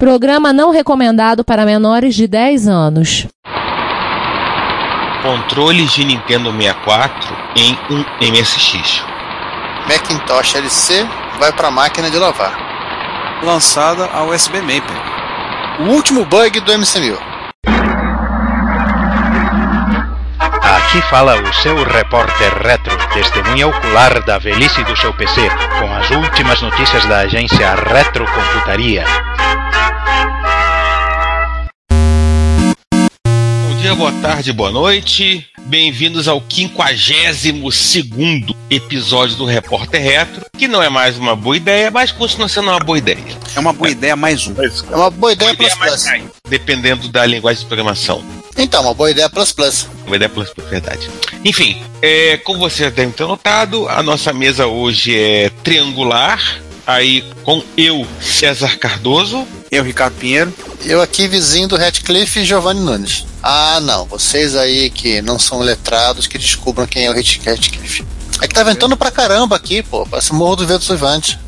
Programa não recomendado para menores de 10 anos. Controles de Nintendo 64 em um MSX. Macintosh LC vai para máquina de lavar. Lançada a USB Maper. O último bug do MC1000. Aqui fala o seu repórter retro, testemunha ocular da velhice do seu PC, com as últimas notícias da agência Retrocomputaria. Dia, boa tarde, boa noite. Bem-vindos ao 52 episódio do Repórter Retro, que não é mais uma boa ideia, mas continua sendo uma boa ideia. É uma boa ideia mais um. É uma boa ideia Boa plus ideia plus. dependendo da linguagem de programação. Então, uma boa ideia plus plus. Uma ideia plus, plus, verdade. Enfim, é, como você já deve ter notado, a nossa mesa hoje é triangular, aí com eu, César Cardoso, Eu, Ricardo Pinheiro. Eu aqui, vizinho do Ratcliffe e Giovanni Nunes. Ah, não. Vocês aí que não são letrados, que descubram quem é o Rat- Ratcliffe. É que tá ventando pra caramba aqui, pô. Parece o Morro do Vento Suivante.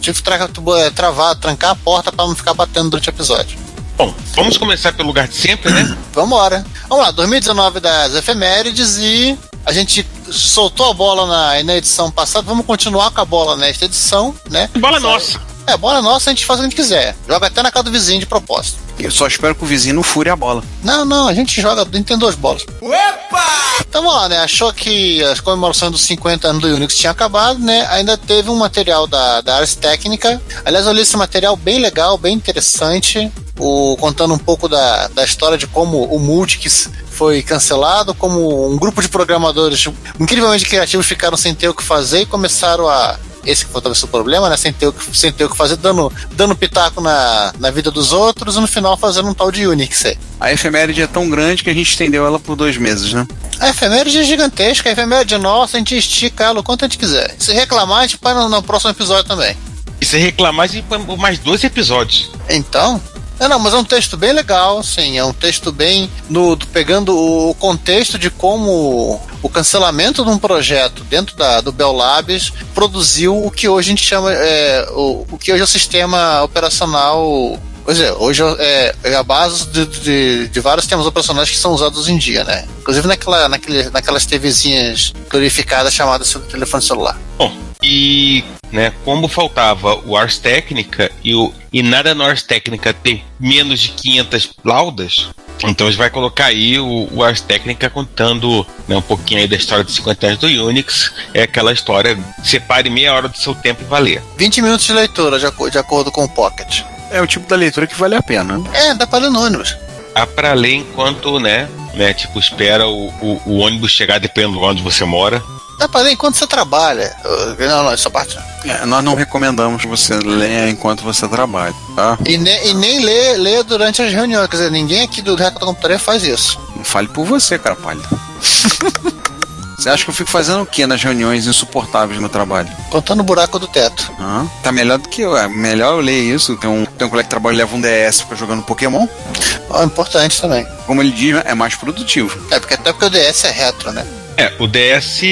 Tive que tra tu- travar, trancar a porta pra não ficar batendo durante o episódio. Bom, vamos começar pelo lugar de sempre, né? Vambora. Vamos lá, 2019 das efemérides e a gente soltou a bola na, na edição passada. Vamos continuar com a bola nesta edição, né? Bola nossa. É, bola nossa, a gente faz o que a gente quiser. Joga até na casa do vizinho de propósito. Eu só espero que o vizinho não fure a bola. Não, não, a gente joga, a gente tem duas bolas. Então vamos lá, né? Achou que as comemorações dos 50 anos do Unix tinham acabado, né? Ainda teve um material da, da Ars Técnica. Aliás, eu li esse material bem legal, bem interessante. O, contando um pouco da, da história de como o Multics foi cancelado, como um grupo de programadores incrivelmente criativos ficaram sem ter o que fazer e começaram a. Esse que foi talvez o problema, né? Sem ter o que, sem ter o que fazer, dando, dando pitaco na, na vida dos outros e no final fazendo um tal de Unix aí. A efeméride é tão grande que a gente estendeu ela por dois meses, né? A efeméride é gigantesca, a efeméride é nossa, a gente estica ela o quanto a gente quiser. Se reclamar, a gente põe no, no próximo episódio também. E se reclamar, a gente põe mais dois episódios. Então. É, não, mas é um texto bem legal, sim. É um texto bem. No, do- pegando o contexto de como o cancelamento de um projeto dentro da, do Bell Labs produziu o que hoje a gente chama. É, o, o que hoje é o sistema operacional. Pois é, hoje é, é a base de, de, de vários sistemas operacionais que são usados em dia, né? Inclusive naquela, naquele, naquelas TVzinhas glorificadas chamadas telefone celular. Bom, e né, como faltava o Ars Técnica e, o, e nada no Ars Técnica tem menos de 500 laudas, então a gente vai colocar aí o, o Ars Técnica contando né, um pouquinho aí da história dos 50 anos do Unix. É aquela história, separe meia hora do seu tempo e valer. 20 minutos de leitura, de, aco- de acordo com o Pocket. É o tipo da leitura que vale a pena. É, dá para ler no ônibus. Dá pra ler enquanto, né, né tipo, espera o, o, o ônibus chegar dependendo de onde você mora. Dá pra ler enquanto você trabalha. Não, não, essa parte. É, nós não recomendamos que você leia enquanto você trabalha, tá? E, ne, e nem lê, durante as reuniões. Quer dizer, ninguém aqui do da Computaria faz isso. Não fale por você, cara pálido. Você acha que eu fico fazendo o que nas reuniões insuportáveis no trabalho? Contando o buraco do teto. Hã? Tá melhor do que eu. É melhor eu ler isso. Tem um, tem um colega que trabalha e leva um DS pra jogando Pokémon. Ó, importante também. Como ele diz, é mais produtivo. É, porque até porque o DS é retro, né? É, o DS,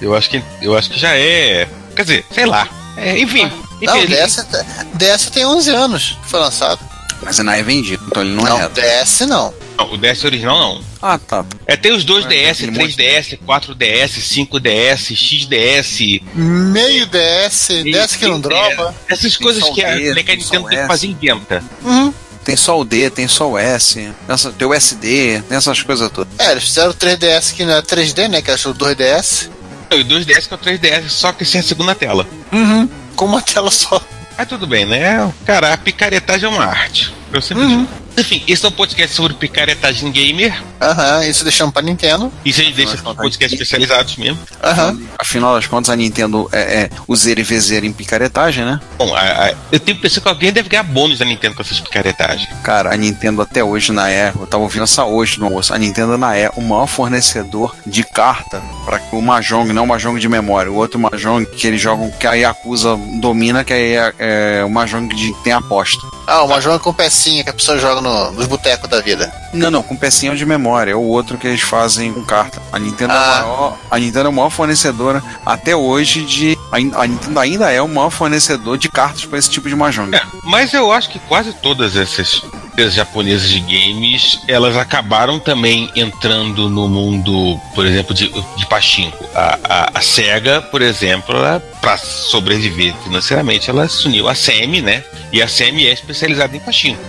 eu acho que, eu acho que já é. Quer dizer, sei lá. É, enfim. Não, o DS, é- DS tem 11 anos que foi lançado. Mas não é vendido, então ele não, Não, é reto. DS não. Não, o DS original não. Ah, tá. É, tem os dois Ah, DS, aquele monte 3DS, 4DS, 5DS, XDS. Meio DS, DS que não tem- dropa. Essas coisas que a, D, que a tem Nintendo tem que fazer inventa. Uhum. Tem só o D, tem só o S, essa, tem o SD, tem essas coisas todas. É, eles fizeram o 3DS que não é 3D, né? Que é o 2DS. E o 2DS que é o 3DS, só que sem a segunda tela. Uhum. Com uma tela só. Mas tudo bem, né? Cara, a picaretagem é uma arte. Eu sempre Uhum. digo. Enfim, esse é um podcast sobre picaretagem gamer. Aham, isso deixamos pra Nintendo. Isso a gente deixa para podcasts especializados mesmo. Aham. Afinal das contas, a Nintendo é, é useira e vezeira em picaretagem, né? Bom, a- a- eu tenho impressão que alguém deve ganhar bônus da Nintendo com essas picaretagens. Cara, a Nintendo até hoje na é, eu tava ouvindo essa hoje no almoço, a Nintendo na é o maior fornecedor de carta para o Mahjong, não o Mahjong de memória, o outro Mahjong que eles jogam que a Yakuza domina, que aí é, é o Mahjong de tem aposta. Ah, uma joga com pecinha que a pessoa joga no, nos botecos da vida. Não, não, com pecinha de memória. É o outro que eles fazem com carta. A Nintendo, é, a Ah. maior, a Nintendo é a maior fornecedora até hoje de. A, a Nintendo ainda é o maior fornecedor de cartas para esse tipo de mahjong. É, mas eu acho que quase todas essas empresas japonesas de games, elas acabaram também entrando no mundo, por exemplo, de, de pachinko. A, a, a SEGA, por exemplo, para sobreviver financeiramente, ela se uniu à SEMI, né? E a SEMI é especializada em pachinko.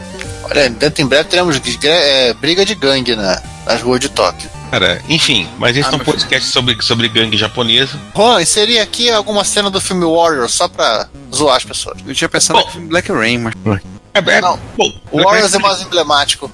Olha, dentro em breve teremos é, briga de gangue na, nas ruas de Tóquio. Cara, enfim, mas esse Ah, é um podcast sobre, sobre gangue japonesa. Juan, inserir aqui alguma cena do filme Warrior só pra zoar as pessoas. Eu tinha pensado Bom. em Black Rain, mas. É, é, Não. bom, O Warriors é mais emblemático.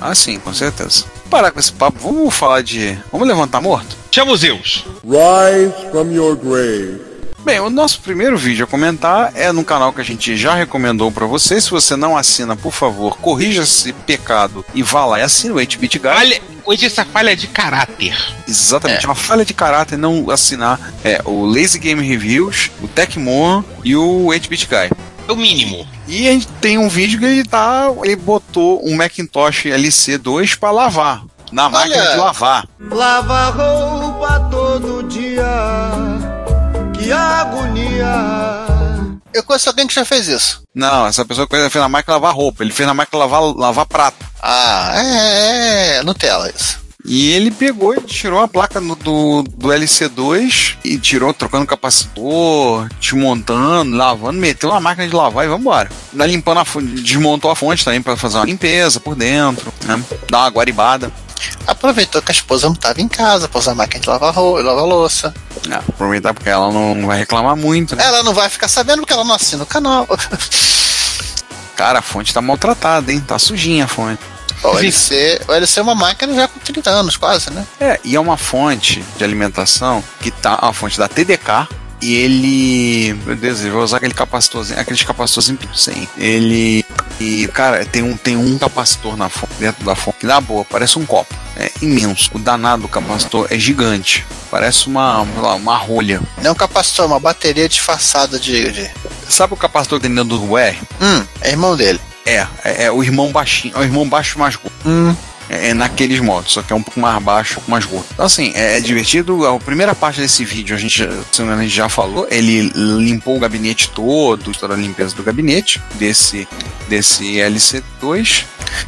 Ah, sim, com certeza. Parar com esse papo, vamos falar de. Vamos levantar morto? Chama os Zeus. Rise from your grave. Bem, o nosso primeiro vídeo a comentar é num canal que a gente já recomendou pra você. Se você não assina, por favor, corrija esse pecado e vá lá e assine o 8-Bit Guy. Falha, hoje essa falha de caráter. Exatamente, é uma falha de caráter não assinar é, o Lazy Game Reviews, o Tecmo e o 8-Bit Guy. É o mínimo. E a gente tem um vídeo que ele tá. Ele botou um Macintosh LC2 pra lavar. Na máquina de lavar. Lava roupa todo dia. Que agonia. Eu conheço alguém que já fez isso. Não, essa pessoa que fez na máquina lavar roupa. Ele fez na máquina lavar, lavar prato. Ah, é, é Nutella isso. E ele pegou e tirou a placa no- do, do LC2 e tirou, trocando capacitor, desmontando, lavando, meteu na máquina de lavar e vambora. Dá limpando a fonte, desmontou a fonte também pra fazer uma limpeza por dentro, né? Dar uma guaribada. Aproveitou que a esposa não estava em casa pra usar a máquina de lavar, ro- lavar louça. É, aproveitar porque ela não vai reclamar muito, né? Ela não vai ficar sabendo porque ela não assina o canal. Cara, a fonte tá maltratada, hein? Tá sujinha a fonte. O LC, o LC é uma máquina já com 30 anos, quase, né? É, e é uma fonte de alimentação que tá a fonte da TDK. E ele. Meu Deus, eu vou usar aquele capacitorzinho, aqueles capacitorzinhos sem. Ele. E, cara, tem um, tem um capacitor na fonte, dentro da fonte, que na boa, parece um copo. É imenso. O danado do capacitor é gigante. Parece uma, lá, uma rolha. Não é um capacitor, é uma bateria disfarçada de. de- Sabe o capacitor que tem dentro do UR? Hum, é irmão dele. É, é, é o irmão baixinho, é o irmão baixo mais gordo. Hum. É, é naqueles modos, só que é um pouco mais baixo, um pouco mais gordo. Então, assim, é, é divertido. A primeira parte desse vídeo a gente, já- se não a gente já falou. Ele limpou o gabinete todo, toda a limpeza do gabinete desse, desse LC2.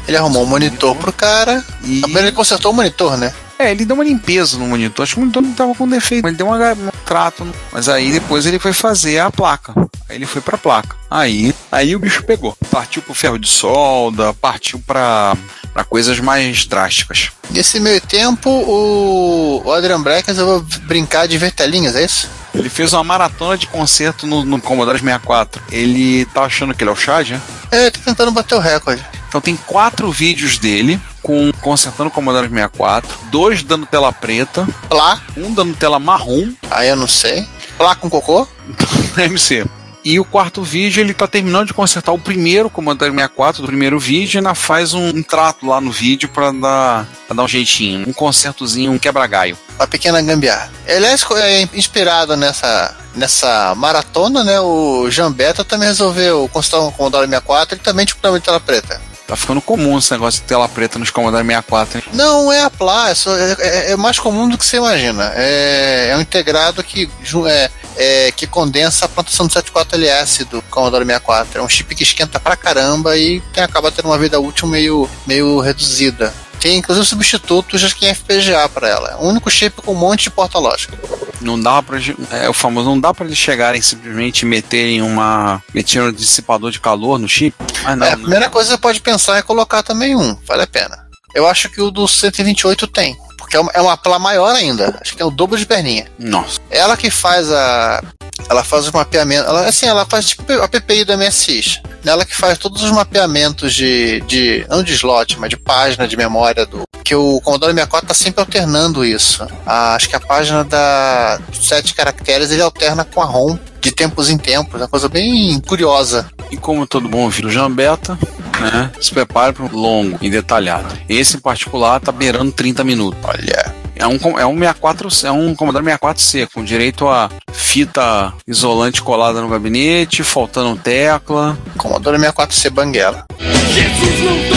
Ele arrumou um monitor pro cara. E. Ele consertou o monitor, né? É, ele deu uma limpeza no monitor. Acho que o monitor não tava com defeito. Ele deu uma- trato. no- Mas aí depois ele foi fazer a placa. Aí ele foi pra placa. Aí, aí o bicho pegou. Partiu pro ferro de solda, partiu pra, pra coisas mais drásticas. Nesse meio tempo, o, Adrian Breck resolveu brincar de ver telinhas, é isso? Ele fez uma maratona de concerto no, no Commodore 64. Ele tá achando que ele é o Chad, né? É, tá tentando bater o recorde. Então tem quatro vídeos dele com consertando o Commodore 64, dois dando tela preta, Plá, um dando tela marrom aí eu não sei. Plá com cocô? MC. E o quarto vídeo ele tá terminando de consertar o primeiro Commodore 64 do primeiro vídeo e ainda faz um, um trato lá no vídeo pra dar, pra dar um jeitinho, um consertozinho, um quebra-galho. Uma pequena gambiarra. Ele é inspirado nessa, nessa maratona, né? O Jean Beta também resolveu consertar um Commodore 64 e também tipo de tela preta. Tá ficando comum esse negócio de tela preta nos Commodore 64, hein? Não é a Plá, é, só- é- é- é mais comum do que você imagina. É, é um integrado que, é, é, que condensa a plantação do 74LS do Commodore 64. É um chip que esquenta pra caramba e tem, acaba tendo uma vida útil meio, meio reduzida. Tem inclusive substitutos em FPGA para ela. É o único chip com um monte de porta lógica. Não dá pra. É o famoso, não dá pra eles chegarem simplesmente meterem uma. meterem um dissipador de calor no chip. Mas não, É, a né? primeira coisa que você pode pensar é colocar também um, vale a pena. Eu acho que o do 128 tem, porque é uma, é uma Plá maior ainda. Acho que tem o dobro de perninha. Nossa. Ela que faz a. Ela faz o mapeamento. Ela, assim, ela faz tipo a PPI do MSX. Ela que faz todos os mapeamentos de. de não de slot, mas de página de memória do. Que o Commodore 64 tá sempre alternando isso. A- acho que a página da sete caracteres ele alterna com a ROM de tempos em tempos. É uma coisa bem curiosa. E como todo bom ouvido Jambeta, né? Se prepare para um longo e detalhado. Esse em particular tá beirando 30 minutos. Olha. É um, é um 64, é um Commodore 64C, com direito a fita isolante colada no gabinete, faltando tecla. Commodore 64C Banguela. Jesus não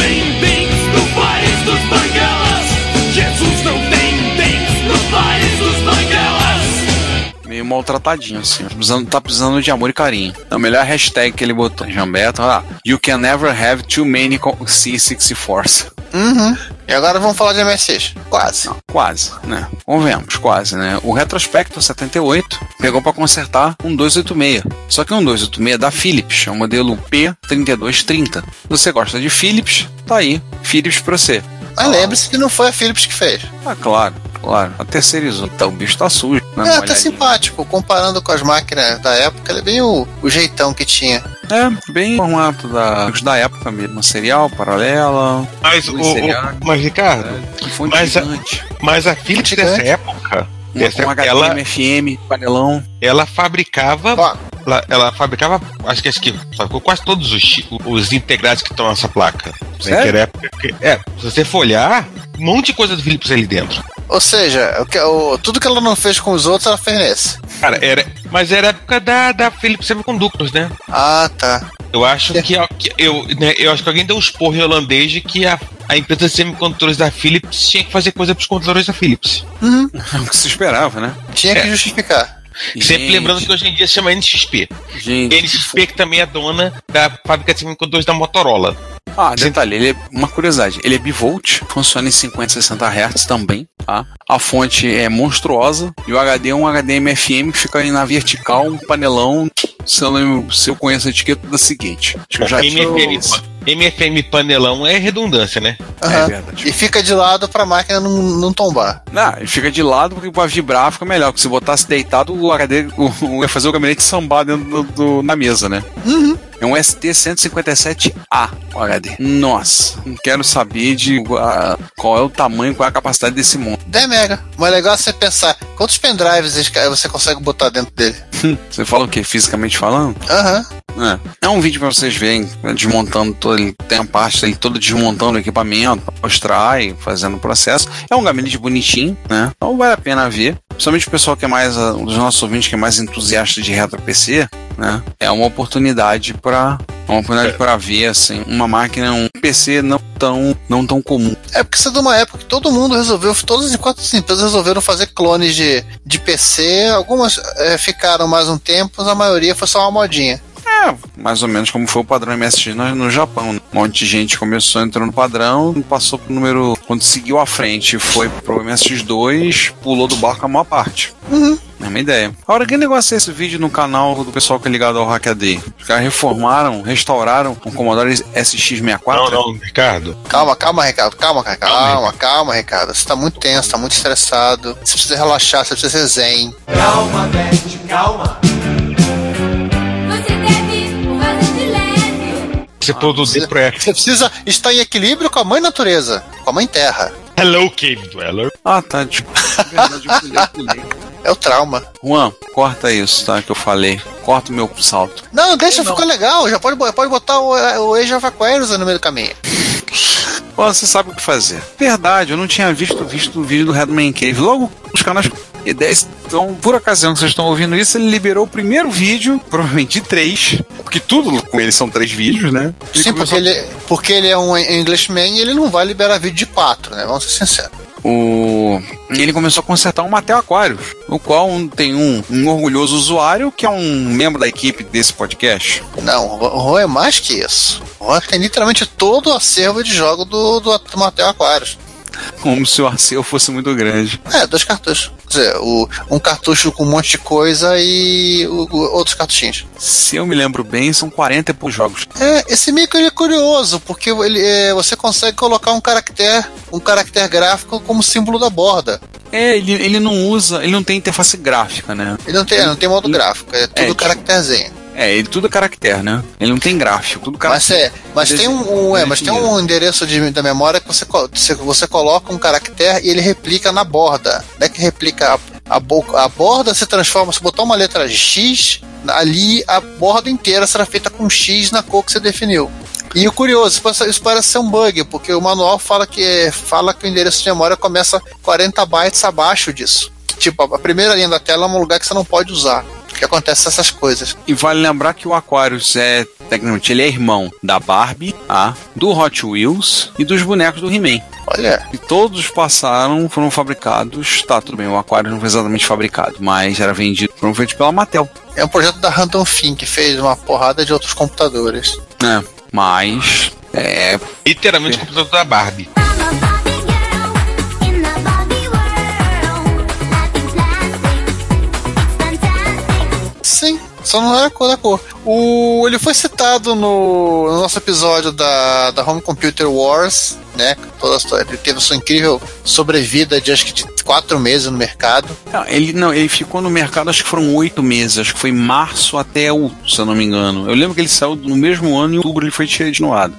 maltratadinho, assim. Tá precisando, tá precisando de amor e carinho. A melhor hashtag que ele botou, Jambeto, ah, You can never have too many co- C64s. Uhum. E agora vamos falar de MSX. Quase. Quase, né? Convenhamos, quase, né? O Retrospecto 78 pegou pra consertar um 286. Só que um 286 da Philips, é o modelo P3230. Se você gosta de Philips, tá aí, Philips pra você. Mas lembre-se que não foi a Philips que fez. Ah, claro, claro. A terceirizou. Então o bicho tá sujo. Né? É olhadinha. simpático. Comparando com as máquinas da época, ele é bem o, o jeitão que tinha. É, bem formato da, da época mesmo. Serial, paralela, Mas, o, o- mas Ricardo, fonte Mas a- gigante. mas a Philips dessa época, dessa um época ela, FM, panelão. ela fabricava. Ó, Ela, ela fabricava, acho que, acho que fabricou quase todos os, os integrados que estão nessa placa. Sério? Época, É, se você for olhar, um monte de coisa do Philips ali dentro. Ou seja, o que- o- tudo que ela não fez com os outros, ela fez nesse. Cara, era, mas era a época da, da Philips Semiconductors, né? Ah, tá. Eu acho que, que eu, né, eu acho que alguém deu um esporro em holandês de que a, a empresa de semicondutores da Philips tinha que fazer coisa para os controladores da Philips. É o que se esperava, né? Tinha que É. justificar. Sempre lembrando que hoje em dia se chama NXP. Gente, NXP que também é dona da fábrica de semicondutores da Motorola. Ah, detalhe, ele é uma curiosidade, ele é bivolt, funciona em 50 e 60 Hz também, tá? A fonte é monstruosa e o HD é um HDMI FM que fica aí na vertical, um panelão. Se eu, lembro, se eu conheço a etiqueta da seguinte. Acho que eu já pa- MFM panelão é redundância, né? É Aham. verdade. E fica de lado pra máquina não, não tombar. Não, ele fica de lado porque pra vibrar fica melhor. Porque se botasse deitado, o HD o, o- ia fazer o gabinete sambar dentro do, do- na mesa, né? É um ST157A o HD. Nossa, não quero saber de ah, qual é o tamanho, qual é a capacidade desse monstro. 10 mega. Mas é legal você pensar quantos pendrives você consegue botar dentro dele. Você fala o que? Fisicamente falando? Aham. É. É um vídeo pra vocês verem, desmontando todo, ele tem a parte ele todo desmontando o equipamento, mostrar e fazendo o processo. É um gabinete bonitinho, né? Então vale a pena ver. Principalmente o pessoal que é mais, ah, um dos nossos ouvintes que é mais entusiasta de retro PC, né? É uma oportunidade para uma oportunidade para ver assim uma máquina, um PC não tão não tão comum. É porque isso é de uma época que todo mundo resolveu, todas as quatro empresas resolveram fazer clones de, de PC. Algumas eh, ficaram mais um tempo, mas a maioria foi só uma modinha. É, mais ou menos como foi o padrão MSX no, no Japão. né? Um monte de gente começou, entrou no padrão, passou pro número. Quando seguiu à frente foi pro MSX2, pulou do barco a maior parte. Uhum. Mesma ideia. Agora, que negócio é esse vídeo no canal do pessoal que é ligado ao Hackaday? Os caras reformaram, restauraram um Commodore SX64? Não, não, Ricardo. Calma, calma, Ricardo. Calma, cara. Calma, calma, Ricardo. Você tá muito tenso, tá muito estressado. Você precisa relaxar, você precisa ser zen. Calma, Beth, calma. Leve. Você produziu pro X. Você precisa estar em equilíbrio com a mãe natureza, com a mãe terra. Hello, Cave Dweller. Ah, tá. Tipo, verdade, eu pulei, pulei. É o trauma. Juan, corta isso, tá? Que eu falei. Corta o meu salto. Não, deixa, ficou legal. Já pode, pode botar o, o Age of Aquarius no meio do caminho. Ó, você sabe o que fazer. Verdade, eu não tinha visto, visto o vídeo do Redman Cave. Logo, os canais ideias. Então, por ocasião que vocês estão ouvindo isso, ele liberou o primeiro vídeo, provavelmente de três, porque tudo com ele são três vídeos, né? Ele Sim, porque começou- ele, porque ele é um Englishman e ele não vai liberar vídeo de quatro, né? Vamos ser sinceros. o... ele começou a consertar um Mattel Aquarius, o qual tem um, um orgulhoso usuário que é um membro da equipe desse podcast. Não, o Juan é mais que isso. O Juan tem literalmente todo o acervo de jogo do, do, do Mattel Aquarius. Como se o Arceu fosse muito grande. É, dois cartuchos. Quer dizer, o, um cartucho com um monte de coisa e o- o- outros cartuchinhos. Se eu me lembro bem, são 40 e poucos jogos. É, esse micro ele é curioso, porque ele, é, você consegue colocar um caractere, um caractere gráfico como símbolo da borda. É, ele, ele não usa, ele não tem interface gráfica, né? Ele não tem, não tem modo gráfico, é tudo tipo- caracterezinho. É, ele tudo é caractere, né? Ele não tem gráfico, tudo Mas, caractere. é, mas tem um, um- é, mas tem um endereço de- da memória que você, você, coloca um caractere e ele replica na borda. Não é que replica a, a, bo- a borda se transforma, se botar uma letra X, ali a borda inteira será feita com X na cor que você definiu. E o curioso, isso parece- isso parece ser um bug, porque o manual fala que, fala que o endereço de memória começa 40 bytes abaixo disso. Tipo, a primeira linha da tela é um lugar que você não pode usar. Que acontece essas coisas. E vale lembrar que o Aquarius é, tecnicamente, ele é irmão da Barbie, tá? do Hot Wheels e dos bonecos do He-Man. Olha, E todos passaram, foram fabricados. Tá, tudo bem, o Aquarius não foi exatamente fabricado, mas era vendido, foram feitos pela Mattel. é um projeto da Random Fin que fez uma porrada de outros computadores. né? Mas. É. Literalmente o computador da Barbie. Só não era a cor da cor. O, ele foi citado no, no nosso episódio da, da Home Computer Wars, né? Toda a história. Ele teve sua incrível sobrevida de acho que de quatro meses no mercado. Não, ele não, ele ficou no mercado, acho que foram oito meses, acho que foi março até outubro, se eu não me engano. Eu lembro que ele saiu no mesmo ano e em outubro ele foi desnoado.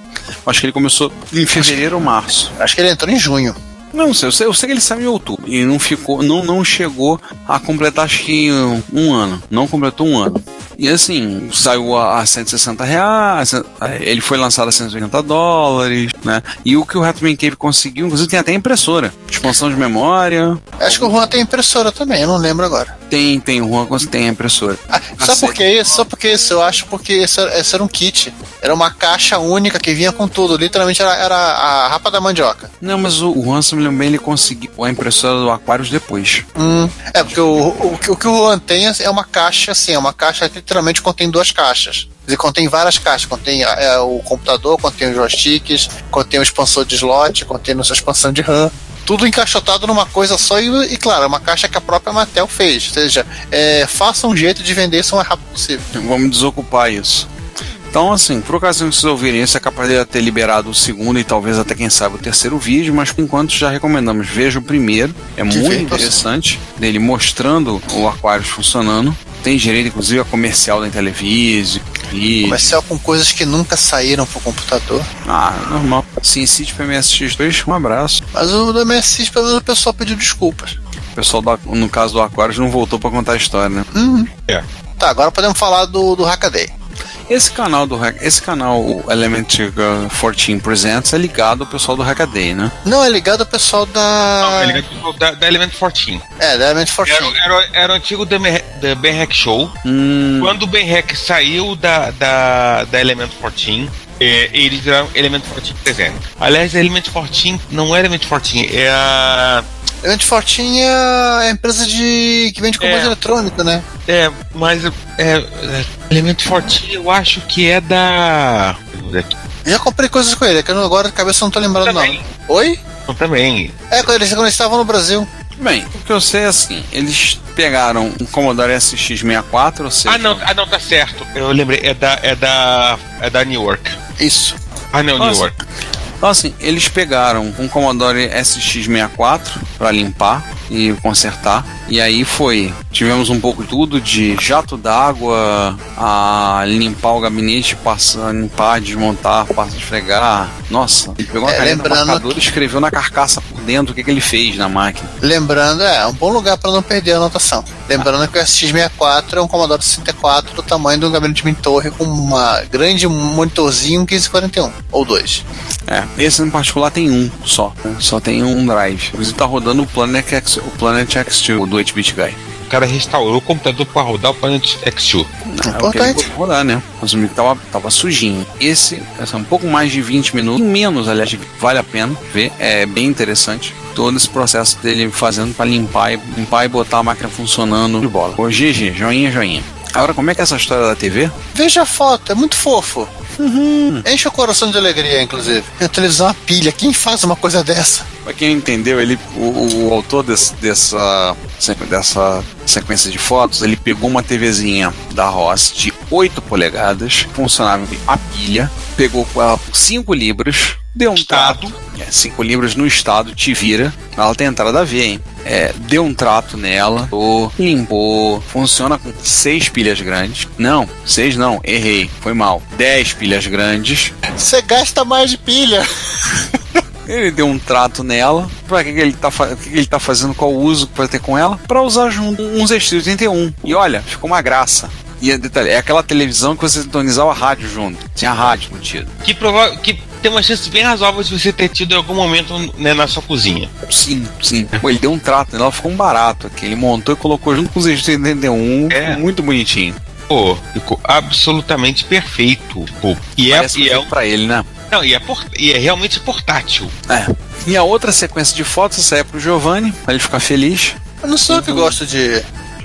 Acho que ele começou em fevereiro ou março. Acho que ele entrou em junho. Não sei, eu sei, eu sei que ele saiu em outubro e não ficou, não, não chegou a completar acho que um, um ano, não completou um ano. E assim, saiu a, a 160 reais, ele foi lançado a 180 dólares, né? E o que o Retman Cave conseguiu, inclusive tem até impressora, expansão de memória, Acho que o Juan tem impressora também, eu não lembro agora. tem, tem o Juan tem a impressora. Ah, sabe por que isso? Só porque isso? Eu acho porque esse era, esse era um kit. Era uma caixa única que vinha com tudo. Literalmente era, era a rapa da mandioca. Não, mas o, o Juan, se bem, ele conseguiu a impressora do Aquarius depois. Hum, é, porque o, o, que- o que o Juan tem é uma caixa assim, é uma caixa que literalmente contém duas caixas. Quer dizer, contém várias caixas. Contém é, o computador, contém os joysticks, contém o expansor de slot, contém a sua expansão de RAM. Tudo encaixotado numa coisa só e, e, claro, é uma caixa que a própria Mattel fez. Ou seja, é, faça um jeito de vender isso o mais rápido possível. Vamos desocupar isso. Então, assim, por ocasião que vocês ouvirem isso, é capaz de ter liberado o segundo e talvez até, quem sabe, o terceiro vídeo, mas por enquanto já recomendamos. Veja o primeiro, é muito vem, interessante, dele mostrando o Aquarius funcionando. Tem direito, inclusive, a comercial da Intellivision. E... Comercial com coisas que nunca saíram pro computador. Ah, normal. Sim, City para MSX2, um abraço. Mas o do MSX, pelo menos o pessoal pediu desculpas. O pessoal, do, no caso do Aquarius, não voltou para contar a história, né? Uhum. É. Tá, agora podemos falar do, do Hackaday. Esse canal do esse canal o Element uh, 14 Presents é ligado ao pessoal do Hackaday, né? Não, é ligado ao pessoal da. Não, é ligado ao da, da Element 14. É, da Element 14. Era, era, era o antigo da, Ben- da Ben Hack Show. Hum, Quando o Ben Hack saiu da, da, da Element 14, é, eles viraram Element 14 presente. Aliás, Element 14 não é Element 14, é a. 14 é a empresa de. que vende componente É. eletrônico, né? É, mas é, é, Element 14 eu acho que é da. Já comprei coisas com ele, é que eu não- agora de cabeça eu não tô lembrando Também. não. Oi? Eu também. É, quando eles, quando eles estavam no Brasil. bem, o que eu sei é assim, eles pegaram um Commodore SX64, ou seja, Ah não, ah, não, tá certo. Eu lembrei, é da. É da. É da New York. Isso. Ah não, Nossa. New York. Então assim, eles pegaram um Commodore SX64 para limpar e consertar. E aí foi, tivemos um pouco de tudo de jato d'água, a limpar o gabinete, passar, limpar, desmontar, passar, esfregar. Nossa, ele pegou uma É, caneta lembrando marcadora e escreveu na carcaça por dentro o que, que ele fez na máquina. Lembrando, é, um bom lugar para não perder a anotação. Lembrando que o SX64 é um Commodore 64 do tamanho de um gabinete de torre com uma grande monitorzinho 1541 ou dois. É, esse em particular tem um só, né? só tem um drive. Inclusive tá rodando o Planet, X, o Planet X2, o do 8-bit guy. O cara restaurou o computador para rodar o Planet X2. É o que ele Importante. rodar, né? Mas o tava, tava sujinho. Esse, esse é um pouco mais de 20 minutos, menos, aliás, vale a pena ver. É bem interessante. Todo esse processo dele fazendo para limpar e, limpar e botar a máquina funcionando de bola. Ô, GG, joinha, joinha. Agora, como é que é essa história da TV? Veja a foto, é muito fofo. Enche o coração de alegria, inclusive. A televisão é uma pilha. Quem faz uma coisa dessa? Pra quem entendeu, ele, o, o autor desse- dessa, dessa sequência de fotos, ele pegou uma TVzinha da Ross de 8 polegadas, funcionava a pilha, pegou com ela por 5 libras, deu um trato, 5 libras no estado, te vira, ela tem entrada a ver, hein? É, deu um trato nela, o- limpou, funciona com 6 pilhas grandes. Não, 6 não, errei, foi mal. 10 pilhas grandes, Você gasta mais de pilha. ele deu um trato nela. Pra que, que ele tá, que, que ele tá fazendo? Qual o uso que vai ter com ela? Pra usar junto uns Extras 81. E olha, ficou uma graça. E é, detalhe, é aquela televisão que você sintonizava a rádio junto. Tinha rádio embutido. Que, prova que tem uma chance bem razoável de você ter tido em algum momento né, na sua cozinha. Sim, sim. Pô, ele deu um trato, ela ficou um barato aqui. Ele montou e colocou junto com os 81. É. Muito bonitinho. Pô, ficou absolutamente perfeito. Pô, e é, Parece e é, feito pra ele, né? não, e, é por- e é realmente portátil. É. E a outra sequência de fotos essa é pro Giovanni, pra ele ficar feliz. Eu não sou eu que gosto de.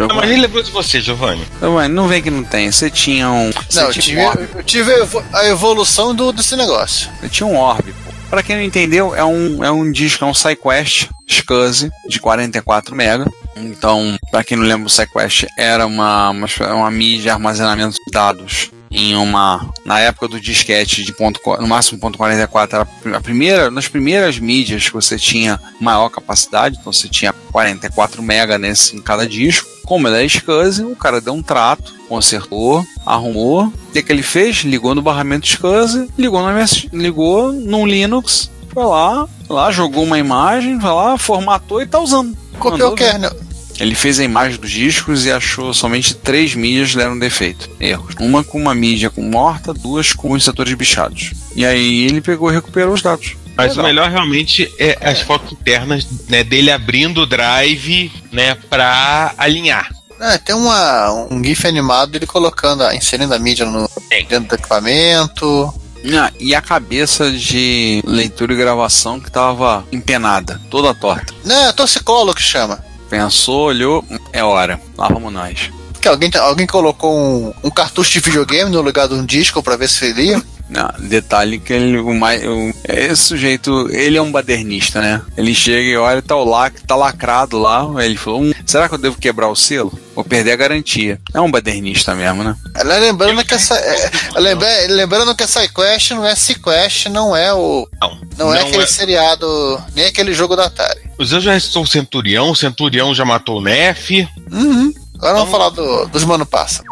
Não, mas ele lembrou de você, Giovanni. Giovanni, não vem que não tem. Você tinha um. Você Não, eu tinha tive, um eu tive a evo- a evolução do, desse negócio. Você tinha um orbe, pô. Pra quem não entendeu, é um, é um disco, é um SideQuest SCSI de 44 MB. Então, pra quem não lembra, o SideQuest era uma, uma, uma mídia de armazenamento de dados em uma na época do disquete de ponto, no máximo ponto 44 era a primeira nas primeiras mídias que você tinha maior capacidade então você tinha 44 mega nesse em cada disco. Como ele é SCSI o cara deu um trato consertou arrumou. O que, que ele fez? Ligou no barramento SCSI ligou no MS, ligou num Linux foi lá lá jogou uma imagem foi lá formatou e tá usando. Copiou o kernel. Ele fez a imagem dos discos e achou somente três mídias deram defeito. Erros. Uma com uma mídia com morta, duas com os setores bichados. E aí ele pegou e recuperou os dados. Mas o Legal. melhor realmente é as fotos internas né, dele abrindo o drive né, pra alinhar. É, tem uma, um GIF animado dele colocando, a- inserindo a mídia no, dentro do equipamento. Ah, e a cabeça de leitura e gravação que tava empenada, toda torta. Não, é torcicolo que chama. Pensou, olhou, é hora. Lá vamos nós. Que alguém, alguém colocou um, um cartucho de videogame no lugar de um disco pra ver se ele ia. Não, detalhe que ele, o mais, o, esse sujeito, ele é um badernista, né? Ele chega e olha, tá o lac, tá lacrado lá. Ele falou: hum, será que eu devo quebrar o selo? Vou perder a garantia. É um badernista mesmo, né? Ela lembrando que essa. É, lembra- lembrando que essa Quest não é Sequest, não é o. Não, Não, é aquele é. seriado, nem aquele jogo da Atari. Os eu já restou o Centurião, o Centurião já matou o Nef. Uhum. Agora vamos falar do, dos Mano Passa.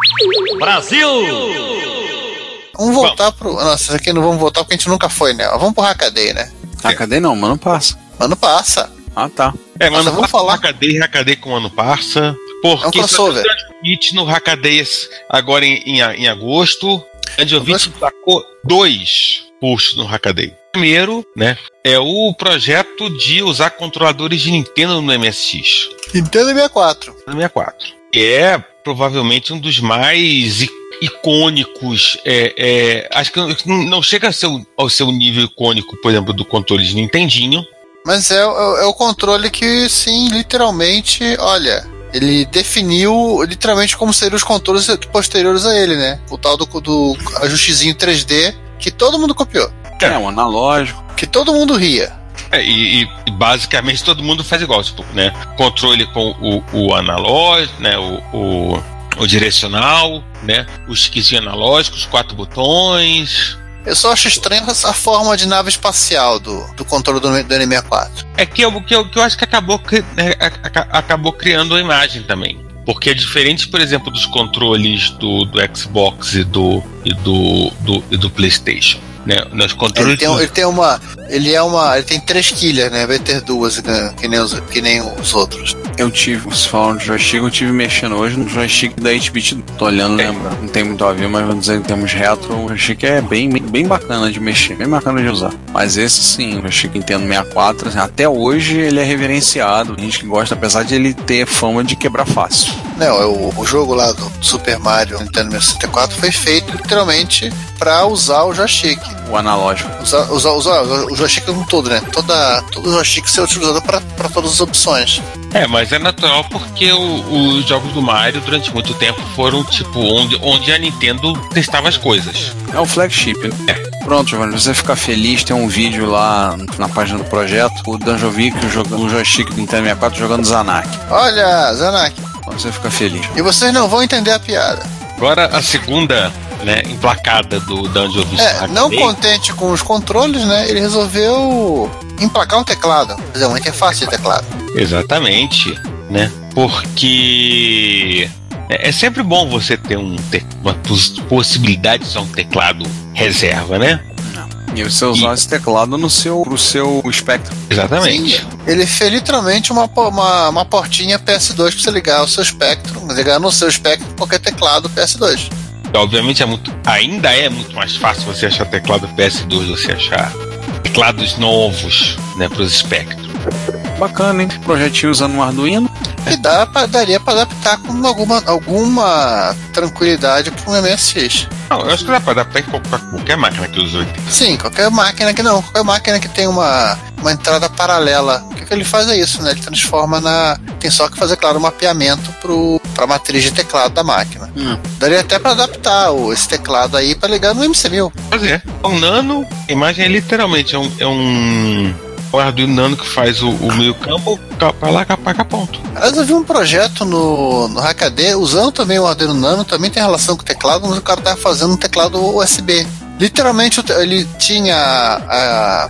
Brasil! Vamos voltar pro. Nossa, isso aqui não vamos voltar porque a gente nunca foi, né? Vamos pro Hackaday, né? Cadê não? Mano, passa. Mano Passa. Ah, tá. É, Nossa, vamos falar falar- Hackaday, Hackaday com o ano passa. É um Porque crossover. Transmite no Hackaday agora em, em, em agosto. Andiovic sacou dois posts no Hackaday. Primeiro, né, é o projeto de usar controladores de Nintendo no MSX. Nintendo 64. no 64. Que é provavelmente um dos mais icônicos. é, é, acho que não chega o- ao seu nível icônico, por exemplo, do controle de Nintendinho. Mas é, o- é o controle que, sim, literalmente, olha, ele definiu literalmente como seriam os controles posteriores a ele, né? O tal do, do ajustezinho 3D que todo mundo copiou. É, um analógico. Que todo mundo ria. É, e, e basicamente todo mundo faz igual, tipo, né? Controle com o, o analógico, né? O, o, o direcional, né? O esquisinho analógico, os quatro botões. Eu só acho estranho essa forma de nave espacial do, do controle do, do N64. É que eu, que eu, que eu acho que acabou, né, acabou criando a imagem também. Porque é diferente, por exemplo, dos controles do, do Xbox e do, e do, do, e do PlayStation. Né? Nos controles Ele tem, ele tem uma. Ele é uma. Ele tem três quilhas, né? Vai ter duas, né? que, nem os, que nem os outros. Eu tive, vocês falam de joystick, eu tive mexendo hoje no joystick da 8-bit. Tô olhando, lembra? Não tem muito a ver, mas vamos dizer em termos retro, o joystick é bem, bem, bacana de mexer, bem bacana de usar. Mas esse sim, o joystick Nintendo 64, assim, até hoje ele é reverenciado. Tem gente que gosta, apesar de ele ter fama de quebrar fácil. Não, o, o jogo lá do Super Mario Nintendo 64 foi feito literalmente pra usar o joystick. O analógico. Usar, usar, usar o joystick como um todo, né? Toda, todo o joystick ser utilizado pra pra todas as opções. É, mas é natural porque o- os jogos do Mario durante muito tempo foram tipo onde, onde a Nintendo testava as coisas. É o flagship, né? Pronto, Giovanni, você ficar feliz, tem um vídeo lá na página do projeto, o Danjovic jogando o joystick do Nintendo 64 jogando Zanak. Olha, Zanak, você ficar feliz. e vocês não vão entender a piada. Agora a segunda, né, emplacada do Dungeon of É, não contente com os controles, né? Ele resolveu emplacar um teclado. Quer dizer, uma interface de teclado. Exatamente, né? Porque é é sempre bom você ter um te- uma pos- possibilidade de usar um teclado reserva, né? E você usar esse teclado no seu, pro seu espectro. Exatamente. Ele fez literalmente uma, uma, uma portinha PS2 pra você ligar o seu Spectrum, ligar no seu Spectrum qualquer teclado PS2. Obviamente é muito, ainda é muito mais fácil você achar teclado PS2 você achar teclados novos, né, para os Spectrum. Bacana, hein? Projetinho usando um Arduino. E dá pra, daria pra adaptar com alguma, alguma tranquilidade para um MSX. Não, eu acho que dá para adaptar qualquer, qualquer máquina que use 80. Sim, qualquer máquina que não, qualquer máquina que tem uma, uma entrada paralela. O que, que ele faz é isso, né? Ele transforma na. Tem só que fazer, claro, um mapeamento pro, pra matriz de teclado da máquina. Hum. Daria até pra adaptar o, esse teclado aí pra ligar no MC1000. Fazer. O Nano, a imagem é literalmente é um, é um, um Arduino Nano que faz o, o meio campo, para lá, paga ponto. Aliás, eu vi um projeto no, no Hackaday usando também o Arduino Nano, também tem relação com o teclado, mas o cara tava fazendo um teclado USB. Literalmente ele tinha a-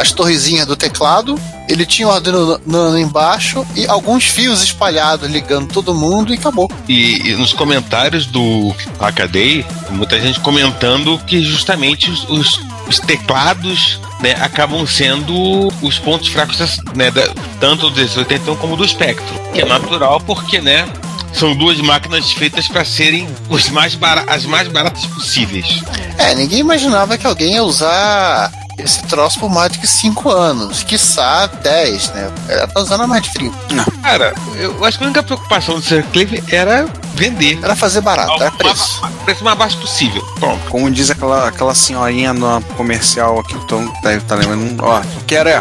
as torrezinhas do teclado, ele tinha o Arduino Nano embaixo e alguns fios espalhados ligando todo mundo e acabou. E, e nos comentários do Hackaday, muita gente comentando que justamente os, os- os teclados né, acabam sendo os pontos fracos né, da- tanto do 1081 como do Spectrum. Que é natural porque né, são duas máquinas feitas para serem os mais as mais baratas possíveis. É, ninguém imaginava que alguém ia usar esse troço por mais de que 5 anos, quiçá 10, né? Ela tá usando há mais de 30. Cara, eu acho que a única preocupação do Sir Clive era vender. Era fazer barato, era Ao preço. ma- preço mais baixo possível. Pronto. Como diz aquela, aquela senhorinha no comercial aqui, o Tom deve estar lembrando. Ó, eu quero é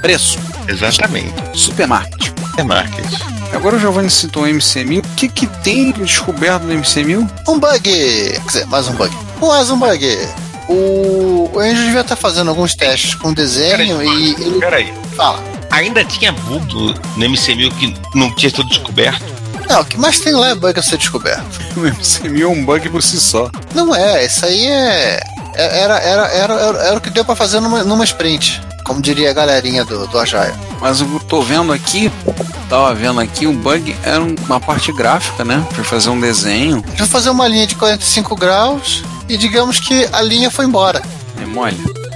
preço, Exatamente. supermarket. É market. Agora o Giovanni citou o MC1000. O que, que tem descoberto no MC1000? Um bug! Quer dizer, mais um bug. Mais um bug. O, o Angel devia estar fazendo alguns testes com desenho e ele Peraí. fala. Ainda tinha bug no, no MC1000 que não tinha sido descoberto? Não, o que mais tem lá é bug a ser descoberto. O MC1000 é um bug por si só. Não é, isso aí é. é- Era, era, era, era, era o que deu pra fazer numa, numa sprint. Como diria a galerinha do, do Agile. Mas eu tô vendo aqui, tava vendo aqui, o bug era uma parte gráfica, né? Pra fazer um desenho. Deixa eu fazer uma linha de 45 graus e digamos que a linha foi embora.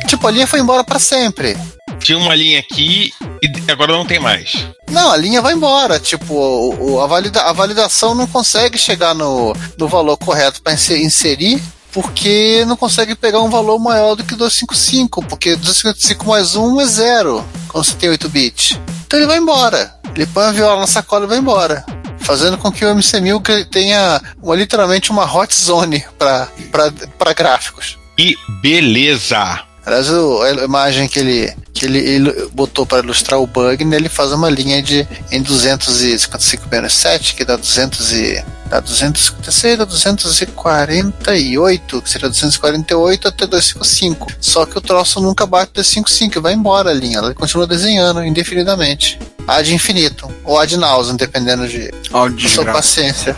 Tipo, a linha foi embora pra sempre. Tinha uma linha aqui e agora não tem mais. Não, a linha vai embora. Tipo, o, o- a, valida, a validação não consegue chegar no, no valor correto para inserir, porque não consegue pegar um valor maior do que 255, porque 255 mais 1 é zero quando você tem 8 bits. Então ele vai embora. Ele põe a viola na sacola e vai embora. Fazendo com que o MC1000 que- tenha uma, literalmente uma hot zone para gráficos. E beleza! Aliás, a imagem que ele, que ele, ele botou para ilustrar o bug, né, ele faz uma linha de em 255 menos 7, que dá 200 e, dá 256, dá 248, que seria 248 até 255. Só que o troço nunca bate 255, vai embora a linha, ela continua desenhando indefinidamente. Ad infinito, ou ad nauseam, dependendo de Ó, da sua paciência.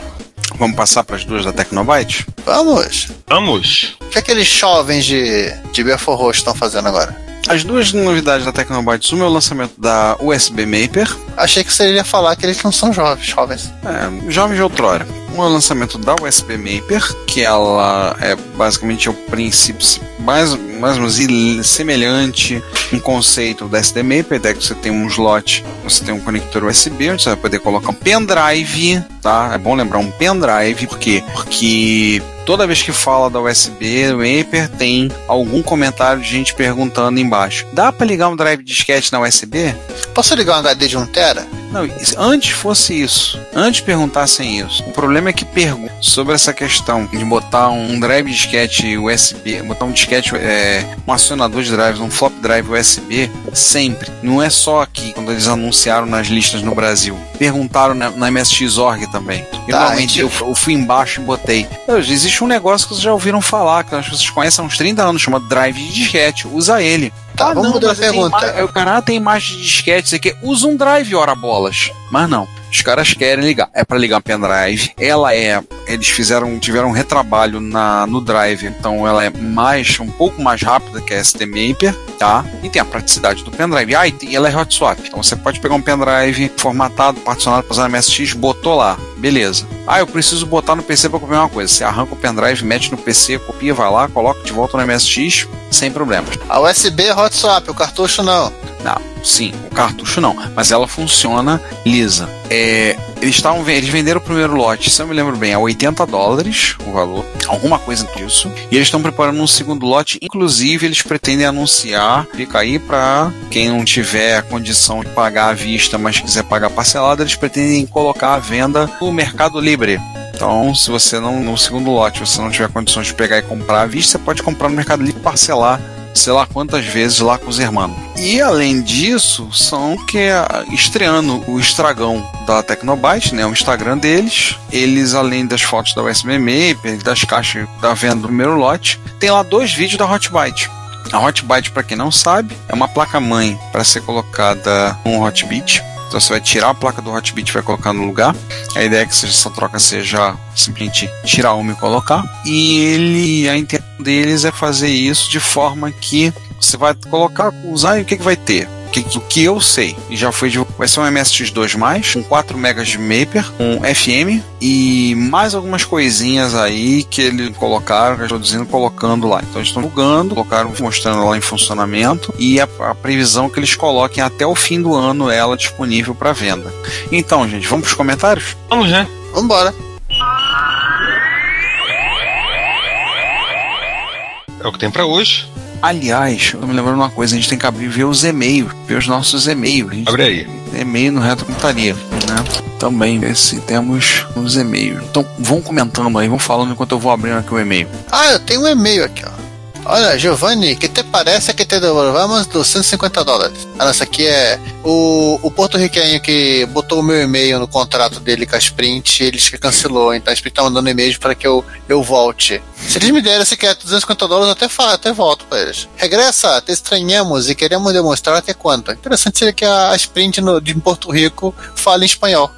Vamos passar para as duas da Tecnobyte? Vamos! Vamos! O que aqueles jovens de, de Belfort Roxo estão fazendo agora? As duas novidades da Tecnobytes, uma é o lançamento da USB Maper, Achei que você iria falar que eles não são jovens, jovens. é, jovem de outrora. Um é lançamento da USB Maper, que ela é basicamente o princípio mais, mais ou menos semelhante, um conceito da SD Maper, daí que você tem um slot, você tem um conector USB, onde você vai poder colocar um pendrive, tá? É bom lembrar um pendrive, por quê? Porque toda vez que fala da USB Maper tem algum comentário de gente perguntando embaixo. Dá para ligar um drive disquete na USB? Posso ligar um HD de 1 tera? Não, antes fosse isso, antes perguntassem isso. O problema é que perguntam sobre essa questão de botar um drive disquete USB, botar um disquete, é, um acionador de drives, um flop drive USB, sempre. Não é só aqui, quando eles anunciaram nas listas no Brasil. Perguntaram na, na MSX.org também. E Tá, eu, eu fui embaixo e botei. "Não, Existe um negócio que vocês já ouviram falar, que acho que vocês conhecem há uns 30 anos, chama drive de disquete. Usa ele. Tá, vamos mudar a mas tem pergunta. ima- O cara tem imagem de disquete, isso aqui. Usa um drive, ora bolas. Mas não. Os caras querem ligar. É para ligar um pendrive. Ela é. Eles fizeram, tiveram um retrabalho na, no drive, então ela é mais, um pouco mais rápida que a ST Maper, tá? E tem a praticidade do pendrive. Ah, e tem- ela é hot swap. Então você pode pegar um pendrive formatado, particionado para usar MSX, botou lá. Beleza. Ah, eu preciso botar no PC para copiar uma coisa. Você arranca o pendrive, mete no PC, copia, vai lá, coloca de volta no MSX, sem problemas. A USB é hot swap, o cartucho não. Não, sim, o cartucho não, mas ela funciona lisa. É, eles estavam eles venderam o primeiro lote, se eu me lembro bem, a 80 dólares o valor, alguma coisa disso. E eles estão preparando um segundo lote, inclusive eles pretendem anunciar, fica aí para quem não tiver condição de pagar à vista, mas quiser pagar parcelado, eles pretendem colocar à venda no Mercado Livre. Então, se você não, no segundo lote, você não tiver condições de pegar e comprar à vista, você pode comprar no Mercado Livre parcelar sei lá quantas vezes lá com os irmãos. E além disso, são que ah, estreando o Estragão da Tecnobyte, né, o Instagram deles, eles além das fotos da USB Maper, das caixas da venda do primeiro lote, tem lá dois vídeos da Hotbyte. A Hotbyte, para quem não sabe, é uma placa-mãe para ser colocada num Hotbit. Então você vai tirar a placa do Hotbit e vai colocar no lugar. A ideia é que essa troca seja simplesmente tirar uma e colocar. E ele, a intenção deles é fazer isso de forma que você vai colocar, usar e o que, que vai ter? O que, o que eu sei, e já foi de, vai ser um MSX2+, com 4 MB de Maper, um FM e mais algumas coisinhas aí que eles colocaram, introduzindo, colocando lá. Então eles estão divulgando, colocaram, mostrando lá em funcionamento e a, a previsão que eles coloquem até o fim do ano ela disponível para venda. Então, gente, vamos para os comentários? Vamos, né? Vambora. É o que tem pra hoje. Aliás, eu tô me lembrando uma coisa, a gente tem que abrir e ver os e-mails, ver os nossos e-mails. Abre aí. e-mail no Retro Computaria, né? Também, ver se temos os e-mails. Então, vão comentando aí, vão falando enquanto eu vou abrindo aqui o e-mail. Ah, eu tenho um e-mail aqui, ó. Olha, Giovanni, que te parece que te devolvamos 250 dólares? Ah, não, essa aqui é o, o porto-riquenho que botou o meu e-mail no contrato dele com a Sprint, ele que cancelou, então a Sprint tá mandando e-mails para que eu, eu volte. Se eles me derem sequer 250 dólares, eu até, fa- até volto para eles. Regressa, te estranhamos e queremos demonstrar até quanto. Interessante seria que a, Sprint no, de Porto Rico fale em espanhol.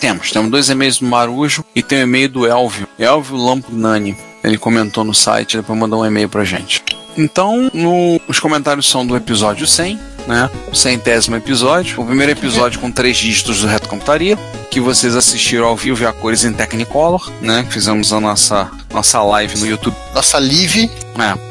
Temos, temos dois e-mails do Marujo e tem o e-mail do Elvio, Elvio Lampugnani. Ele comentou no site, depois mandou um e-mail pra gente. Então, no- os comentários são do episódio 100, né? O centésimo episódio. O primeiro episódio com três dígitos do Reto Computaria, que vocês assistiram ao vivo e a cores em Technicolor, né? Fizemos a nossa, nossa live no YouTube. Nossa Live, É.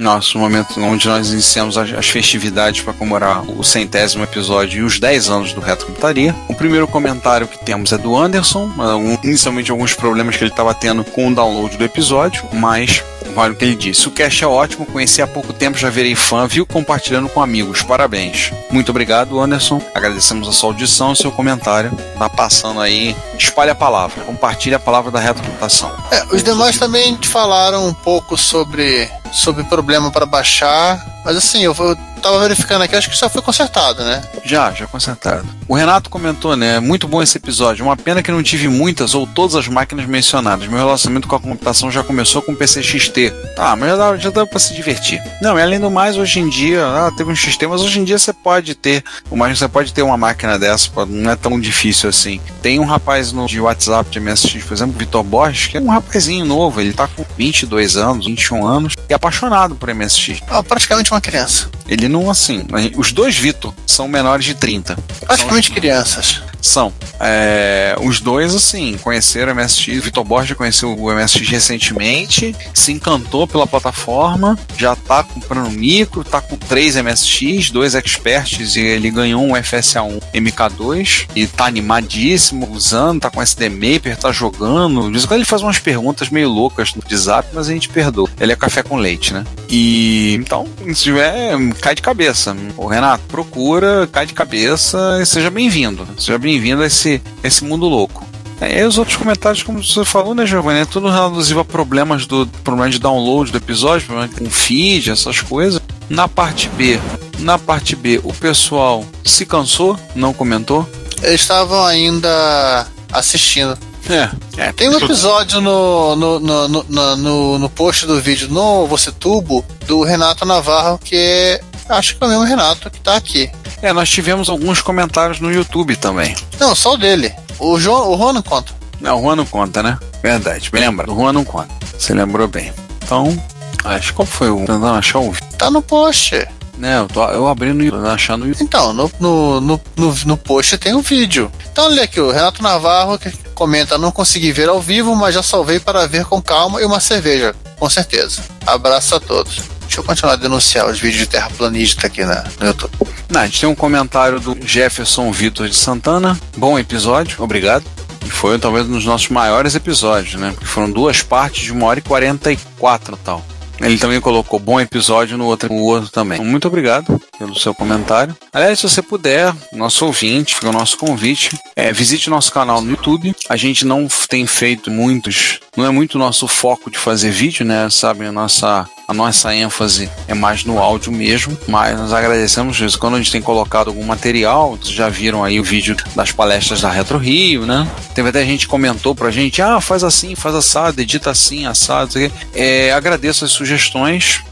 Nosso momento onde nós iniciamos as, festividades para comemorar o centésimo episódio e os 10 anos do Retro Computaria. O primeiro comentário que temos é do Anderson, algum- inicialmente alguns problemas que ele estava tendo com o download do episódio, mas vale o que ele disse. O cast é ótimo, conheci há pouco tempo, já virei fã, viu compartilhando com amigos. Parabéns. Muito obrigado, Anderson. Agradecemos a sua audição e seu comentário. Tá passando aí. Espalhe a palavra, compartilhe a palavra da retrocomputação. É, os demais também te falaram um pouco sobre, sobre problema para baixar, mas assim, eu, eu tava verificando aqui, acho que já foi consertado, né? Já, já consertado. O Renato comentou, né? Muito bom esse episódio. Uma pena que não tive muitas ou todas as máquinas mencionadas. Meu relacionamento com a computação já começou com o PC XT. Tá, mas já dá, já dá pra se divertir. Não, e além do mais, hoje em dia, ah, teve um XT, mas hoje em dia você pode ter, mas você pode ter uma máquina dessa, não é tão difícil assim. Tem um rapaz no, de WhatsApp de MSX, por exemplo, Vitor Borges, que é um rapazinho novo, ele tá com 22 anos, 21 anos, e é apaixonado por MSX. Ah, praticamente uma criança. Ele não, assim, os dois Vitor são menores de 30. Praticamente crianças. São. É, os dois, assim, conheceram o MSX. Vitor Borges conheceu o MSX recentemente, se encantou pela plataforma, já tá comprando micro, tá com três MSX, dois experts e ele ganhou um FSA1 MK2 e tá animadíssimo usando, tá com SD Maper, tá jogando. De ele faz umas perguntas meio loucas no WhatsApp, mas a gente perdoa. Ele é café com leite, né? E então, se tiver, cai de cabeça. O Renato, procura, cai de cabeça e seja bem-vindo. Seja bem-vindo a esse, esse mundo louco. É, e os outros comentários, como você falou, né, Giovanni? É tudo relativo a problemas do problema de download do episódio, problema com feed, essas coisas. Na parte B, na parte B, o pessoal se cansou, não comentou. Eles estavam ainda assistindo. É, é Tem um episódio no, no, no, no, no, no- no post do vídeo no Você Tubo do Renato Navarro, que é, acho que é o mesmo Renato que tá aqui. É, nós tivemos alguns comentários no YouTube também. Não, só o dele. O João, o Juan não conta. Não, o Juan não conta, né? Verdade, bem lembrado. O Juan não conta. Você lembrou bem. Então, acho qual foi o. Tentando achar o. Tá no post. Né, eu, tô, eu abri no YouTube, achando no YouTube. Então, no, no, no, no, no post tem o vídeo. Então, olha aqui, o Renato Navarro que comenta: Não consegui ver ao vivo, mas já salvei para ver com calma e uma cerveja, com certeza. Abraço a todos. Deixa eu continuar a denunciar os vídeos de terraplanista aqui na, no YouTube. Não, a gente tem um comentário do Jefferson Vitor de Santana. Bom episódio, obrigado. E foi talvez um dos nossos maiores episódios, né? Porque foram duas partes de uma hora e 44 tal. Ele também colocou bom episódio no outro, no outro também. Então, Muito obrigado pelo seu comentário. Aliás, se você puder, nosso ouvinte, o nosso convite, é, visite nosso canal no YouTube. A gente não tem feito muitos, não é muito nosso foco de fazer vídeo, né? Sabe, a nossa a nossa ênfase é mais no áudio mesmo, mas nós agradecemos isso. Quando a gente tem colocado algum material, vocês já viram aí o vídeo das palestras da Retro Rio, né? Teve até gente que comentou pra gente, ah, faz assim, faz assado, edita assim, assado. É, agradeço as sugestões,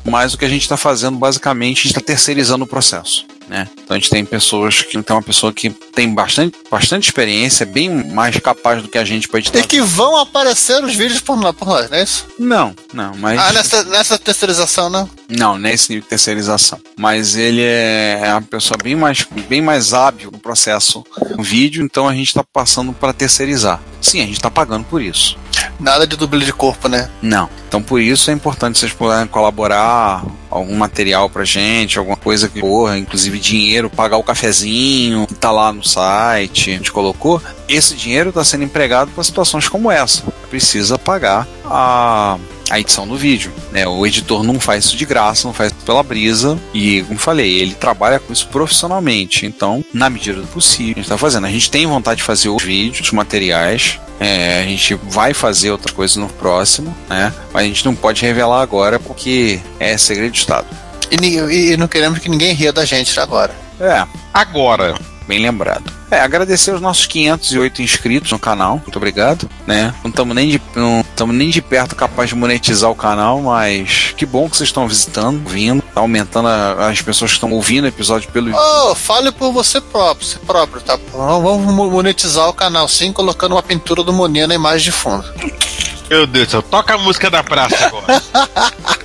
mas o que a gente está fazendo basicamente, a gente está terceirizando o processo. Né? Então a gente tem pessoas que tem uma pessoa que tem bastante, bastante experiência, bem mais capaz do que a gente para editar. E que vão aparecer os vídeos por, nós, por nós, não é isso? Não, não, mas Ah, nessa, nessa terceirização, não? não, nesse nível de terceirização. Mas ele é uma pessoa bem mais, bem mais hábil no processo no vídeo, então a gente está passando para terceirizar. Sim, a gente está pagando por isso. Nada de dublê de corpo, né? Não. Então por isso é importante vocês puderem colaborar, algum material pra gente, alguma coisa que porra, inclusive dinheiro, pagar o cafezinho, que tá lá no site, a gente colocou. Esse dinheiro está sendo empregado para situações como essa. Precisa pagar a a edição do vídeo, né? O editor não faz isso de graça, não faz isso pela brisa e, como falei, ele trabalha com isso profissionalmente. Então, na medida do possível, a gente está fazendo. A gente tem vontade de fazer os vídeos, os materiais, é, a gente vai fazer outras coisas no próximo, né? Mas a gente não pode revelar agora porque é segredo de Estado. E, e não queremos que ninguém ria da gente agora. É, Agora, bem lembrado. É, agradecer os nossos 508 inscritos no canal, muito obrigado, né? Não estamos nem de não estamos nem de perto capaz de monetizar o canal, mas que bom que vocês estão visitando, vindo, tá aumentando a- as pessoas que estão ouvindo o episódio pelo Oh, fale por você próprio, você próprio, tá? Vamos vamos mo- monetizar o canal sim, colocando uma pintura do Moninha na imagem de fundo. meu Deus toca a música da praça agora.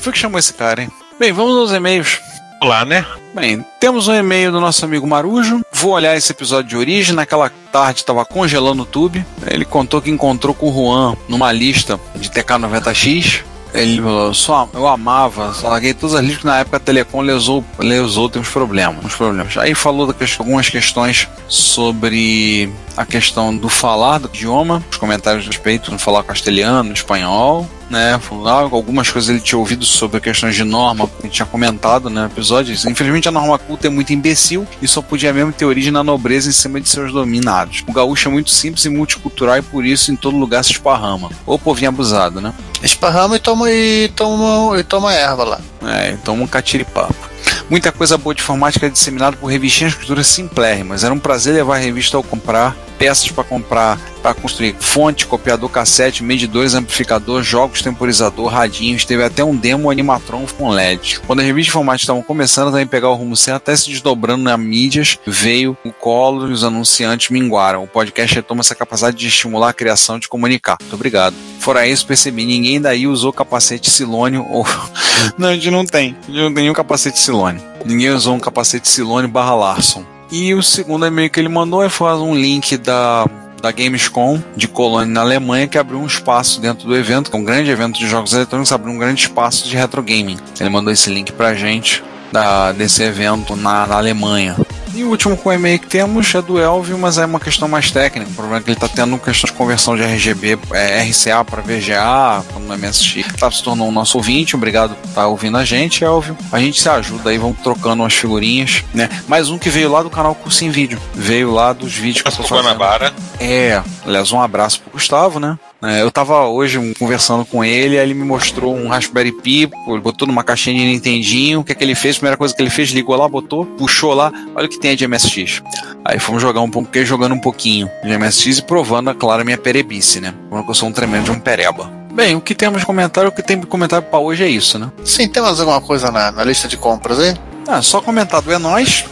foi que chamou esse cara, hein? Bem, vamos aos e-mails. Olá, né? Bem, temos um e-mail do nosso amigo Marujo. Vou olhar esse episódio de origem. Naquela tarde estava congelando o tube. Ele contou que encontrou com o Juan numa lista de TK90X. Ele falou, eu só, eu amava, só larguei todas as listas que na época a Telecom lesou, lesou tem uns problemas, uns problemas. Aí falou algumas questões sobre a questão do falar do idioma, os comentários a respeito do falar castelhano, espanhol, né? Falou lá, algumas coisas ele tinha ouvido sobre questões de norma, que tinha comentado né, no episódio. Infelizmente a norma culta é muito imbecil e só podia mesmo ter origem na nobreza em cima de seus dominados. O gaúcho é muito simples e multicultural e por isso em todo lugar se esparrama. Ou povinho abusado, né? Esparrama e toma, e toma, e toma erva lá. É, então um catiripapo. Muita coisa boa de informática é disseminada por revistinhas de cultura simplérrimas. Era um prazer levar a revista ao comprar, peças para comprar, para construir fonte, copiador cassete, medidores, amplificador, jogos, temporizador, radinhos. Teve até um demo animatron com LED. Quando as revistas de informática estavam começando a também pegar o rumo certo, até se desdobrando na mídias, veio o colo e os anunciantes minguaram. O podcast retoma essa capacidade de estimular a criação de comunicar. Muito obrigado. Fora isso, percebi, ninguém daí usou capacete Silônio ou. não, a gente não tem. A gente não tem nenhum capacete Silônio. Ninguém usou um capacete Silônio barra Larson. E o segundo e-mail que ele mandou é fazer um link da, da Gamescom de Colônia na Alemanha que abriu um espaço dentro do evento, que é um grande evento de jogos eletrônicos, abriu um grande espaço de retro gaming. Ele mandou esse link pra gente da, desse evento na, na Alemanha. E o último com e-mail que temos é do Elvio, mas é uma questão mais técnica. O problema é que ele está tendo questão de conversão de RGB, é, RCA para VGA, no MSX. Tá, se tornou um nosso ouvinte, obrigado por estar ouvindo a gente, Elvio. A gente se ajuda aí, vamos trocando umas figurinhas, né? Mais um que veio lá do canal Curso em Vídeo. Veio lá dos vídeos que eu tô fazendo. Guanabara. É, aliás, um abraço pro Gustavo, né? É, eu tava hoje conversando com ele, aí ele me mostrou um Raspberry Pi, botou numa caixinha de Nintendinho, o que é que ele fez? A primeira coisa que ele fez, ligou lá, botou, puxou lá, olha o que tem de MSX. Aí fomos jogar um pouco, fiquei jogando um pouquinho de MSX e provando, é claro, a minha perebice, né? Porque eu sou um tremendo de um pereba. Bem, o que temos de comentário, o que tem de comentário pra hoje é isso, né? Sim, tem mais alguma coisa na, na lista de compras aí? Ah, só comentado é nós.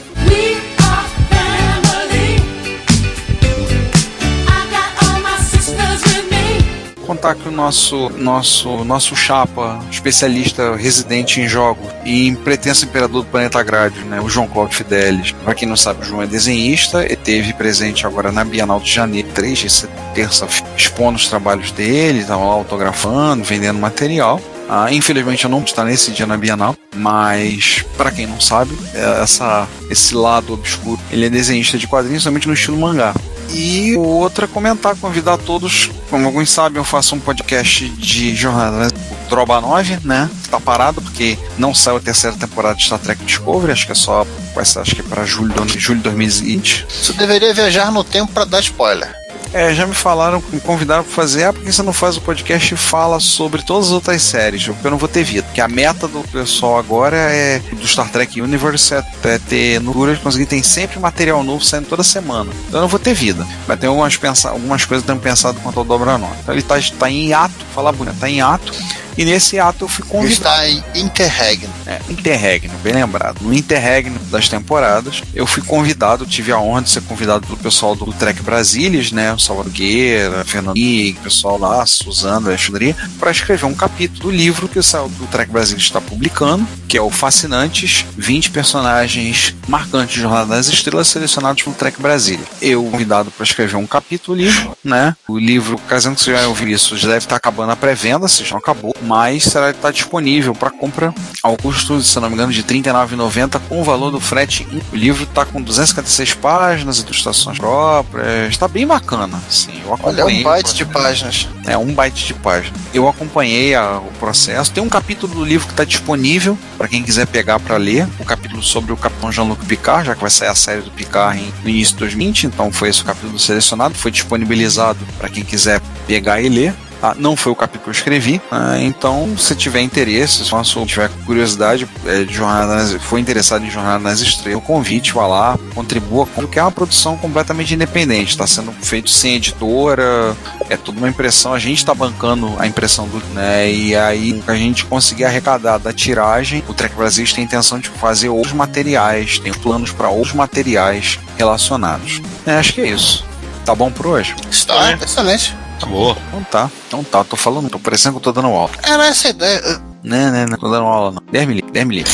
Contar que o nosso nosso nosso chapa, especialista residente em jogos e em pretenso imperador do planeta Grádio, né, o João Cláudio Fidelis. Pra quem não sabe, o João é desenhista e teve presente agora na Bienal de Janeiro, 3 de terça, expondo os trabalhos dele, estava lá autografando, vendendo material. Ah, infelizmente eu não estou nesse dia na Bienal, mas para quem não sabe, é essa, esse lado obscuro, ele é desenhista de quadrinhos somente no estilo mangá. E o outro é comentar, convidar todos, como alguns sabem, eu faço um podcast de jornada, né? Droba 9, né? Tá parado porque não saiu a terceira temporada de Star Trek Discovery, acho que é só, acho que é para julho, julho de 2020. Você deveria viajar no tempo pra dar spoiler. É, já me falaram, me convidaram pra fazer, ah, por que você não faz o podcast e fala sobre todas as outras séries? Porque eu não vou ter vida. Porque a meta do pessoal agora é, do Star Trek Universe, é, é ter no Dura, conseguir, tem sempre material novo saindo toda semana. Então eu não vou ter vida. Mas tem algumas, pensa, algumas coisas que eu tenho pensado quanto ao Dobra Nova. Então ele tá, tá em ato, falar bonito, tá em ato. E nesse ato eu fui convidado. Está em Interregno. É, interregno, bem lembrado. No interregno das temporadas, eu fui convidado, tive a honra de ser convidado pelo pessoal do Trek Brasilis, né? O Salvador Guerra, Fernando o pessoal lá, Suzana, Alexandria, para escrever um capítulo do livro que o do Trek Brasilis está publicando, que é o Fascinantes 20 personagens marcantes de Jornada das Estrelas selecionados pelo Trek Brasilis. Eu convidado para escrever um capítulo livro, né? O livro, caso que você já ouviu isso, já deve estar acabando a pré-venda, se já acabou, mas será estar disponível para compra ao custo, se não me engano, de R$ 39,90 com o valor do frete. O livro está com 256 páginas, ilustrações próprias, está bem bacana. Assim, eu Olha, é acompanhei um byte de páginas. é um byte de página. Eu acompanhei a- o processo. Tem um capítulo do livro que está disponível para quem quiser pegar para ler. O capítulo sobre o Capitão Jean-Luc Picard, já que vai sair a série do Picard em, no início de 2020. Então foi esse o capítulo selecionado. Foi disponibilizado para quem quiser pegar e ler. Tá? Não foi o capítulo que eu escrevi, ah, então se tiver interesse, se você tiver curiosidade é, de jornada nas, for interessado em Jornada nas Estrelas, o convite, vá lá, contribua, porque é uma produção completamente independente, está sendo feito sem editora, é tudo uma impressão, a gente está bancando a impressão do, né, e aí a gente conseguir arrecadar da tiragem, o Trek Brasil tem a intenção de fazer outros materiais, tem planos para outros materiais relacionados. É, acho que é isso. Tá bom por hoje? Está É. excelente. Tá boa. Então tá, então tá, tô falando, tô parecendo que eu tô dando aula. Era essa a ideia. Não, não, não tô dando aula não. 10 mil, 10 mil.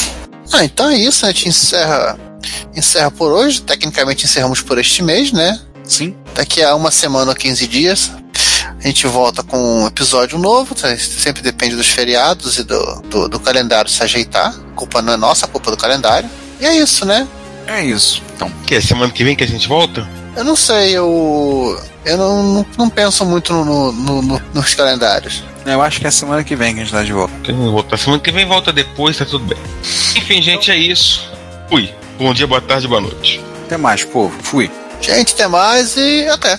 Ah, então é isso? A gente encerra, encerra por hoje. Tecnicamente encerramos por este mês, né? Sim, Daqui a uma semana ou 15 dias, a gente volta com um episódio novo. tá? Sempre depende dos feriados e do, do, do calendário se ajeitar. A culpa não é nossa, a culpa é do calendário. E é isso, né? É isso. Então, Que é semana que vem que a gente volta? Eu não sei, eu. Eu não, não, não penso muito no, no- no- nos calendários. eu acho que é semana que vem que a gente tá de volta. Voltar. Semana que vem volta depois, tá tudo bem. Enfim, gente, é isso. Fui. Bom dia, boa tarde, boa noite. Até mais, povo. Fui. Gente, até mais e até.